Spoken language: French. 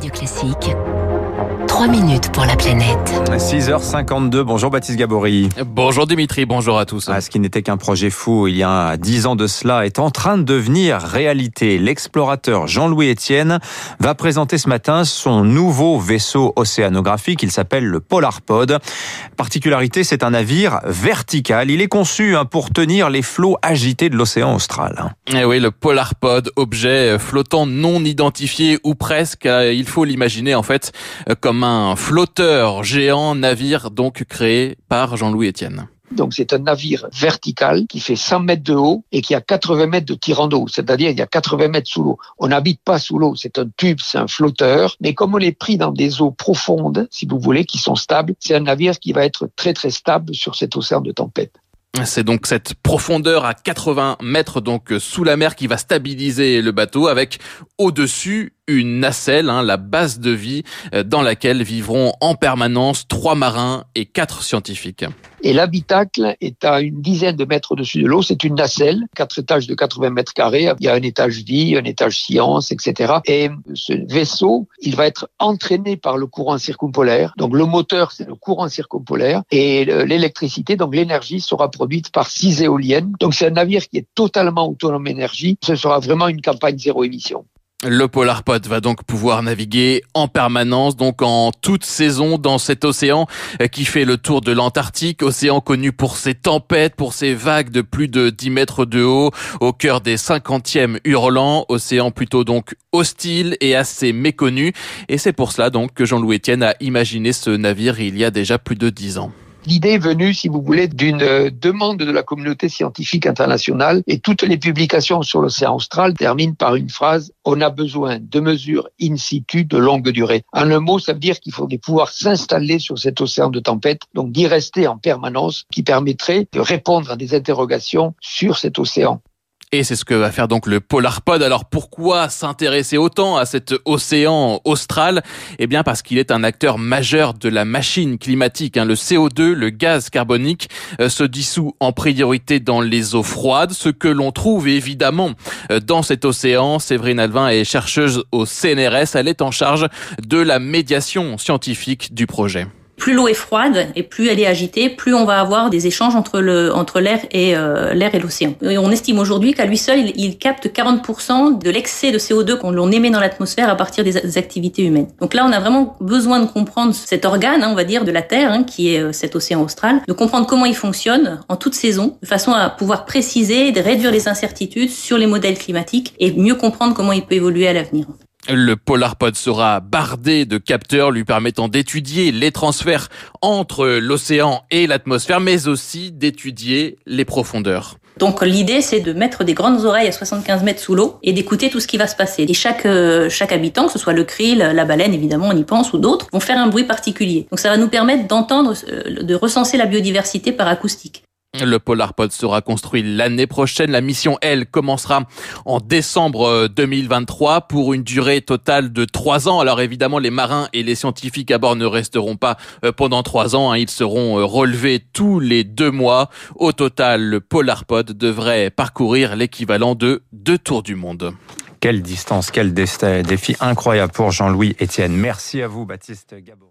Radio Classique. 3 minutes pour la planète. 6h52, bonjour Baptiste Gabory. Bonjour Dimitri, bonjour à tous. Ah, ce qui n'était qu'un projet fou il y a 10 ans de cela est en train de devenir réalité. L'explorateur Jean-Louis Etienne va présenter ce matin son nouveau vaisseau océanographique. Il s'appelle le Polarpod. Particularité, c'est un navire vertical. Il est conçu hein, pour tenir les flots agités de l'océan austral. Eh oui, le Polarpod, objet flottant non identifié ou presque, euh, il faut l'imaginer en fait comme un flotteur géant navire donc créé par Jean-Louis Etienne. Donc c'est un navire vertical qui fait 100 mètres de haut et qui a 80 mètres de tirant d'eau, c'est-à-dire il y a 80 mètres sous l'eau. On n'habite pas sous l'eau, c'est un tube, c'est un flotteur, mais comme on est pris dans des eaux profondes, si vous voulez, qui sont stables, c'est un navire qui va être très très stable sur cet océan de tempête. C'est donc cette profondeur à 80 mètres donc sous la mer qui va stabiliser le bateau avec au-dessus une nacelle, hein, la base de vie euh, dans laquelle vivront en permanence trois marins et quatre scientifiques. Et l'habitacle est à une dizaine de mètres au-dessus de l'eau. C'est une nacelle, quatre étages de 80 mètres carrés. Il y a un étage vie, un étage science, etc. Et ce vaisseau, il va être entraîné par le courant circumpolaire. Donc le moteur, c'est le courant circumpolaire. Et l'électricité, donc l'énergie, sera produite par six éoliennes. Donc c'est un navire qui est totalement autonome énergie. Ce sera vraiment une campagne zéro émission. Le Polarpod va donc pouvoir naviguer en permanence, donc en toute saison dans cet océan euh, qui fait le tour de l'Antarctique, océan connu pour ses tempêtes, pour ses vagues de plus de 10 mètres de haut, au cœur des 50e hurlants, océan plutôt donc hostile et assez méconnu. Et c'est pour cela donc que Jean-Louis Etienne a imaginé ce navire il y a déjà plus de 10 ans. L'idée est venue, si vous voulez, d'une euh, demande de la communauté scientifique internationale et toutes les publications sur l'océan austral terminent par une phrase on a besoin de mesures in situ de longue durée. En un mot, ça veut dire qu'il faudrait pouvoir s'installer sur cet océan de tempête, donc d'y rester en permanence, qui permettrait de répondre à des interrogations sur cet océan. Et c'est ce que va faire donc le Polarpod. Alors pourquoi s'intéresser autant à cet océan austral? Eh bien parce qu'il est un acteur majeur de la machine climatique. Hein. Le CO2, le gaz carbonique, euh, se dissout en priorité dans les eaux froides. Ce que l'on trouve évidemment euh, dans cet océan, Séverine Alvin est chercheuse au CNRS. Elle est en charge de la médiation scientifique du projet plus l'eau est froide et plus elle est agitée, plus on va avoir des échanges entre le entre l'air et euh, l'air et l'océan. Et on estime aujourd'hui qu'à lui seul, il, capte 40% de l'excès de CO2 qu'on l'on émet dans l'atmosphère à partir des, activités humaines. Donc là, on a vraiment besoin de comprendre cet organe, hein, on va dire, de la Terre, hein, qui est euh, cet océan austral, de comprendre comment il fonctionne en toute saison, de façon à pouvoir préciser, de réduire les incertitudes sur les modèles climatiques et mieux comprendre comment il peut évoluer à l'avenir. Le Polarpod sera bardé de capteurs lui permettant d'étudier les transferts entre l'océan et l'atmosphère, mais aussi d'étudier les profondeurs. Donc l'idée c'est de mettre des grandes oreilles à 75 mètres sous l'eau et d'écouter tout ce qui va se passer. Et chaque euh, chaque habitant, que ce soit le krill, la baleine évidemment, on y pense ou d'autres, vont faire un bruit particulier. Donc ça va nous permettre d'entendre, euh, de recenser la biodiversité par acoustique. Le Polarpod sera construit l'année prochaine. La mission, elle, commencera en décembre 2023 euh, pour une durée totale de trois ans. Alors évidemment, les marins et les scientifiques à bord ne resteront pas euh, pendant trois ans. Hein. Ils seront euh, relevés tous les deux mois. Au total, le Polarpod devrait parcourir l'équivalent de deux tours du monde. Quelle distance, quel défi incroyable pour Jean-Louis Etienne. Merci à vous, Baptiste Gabot.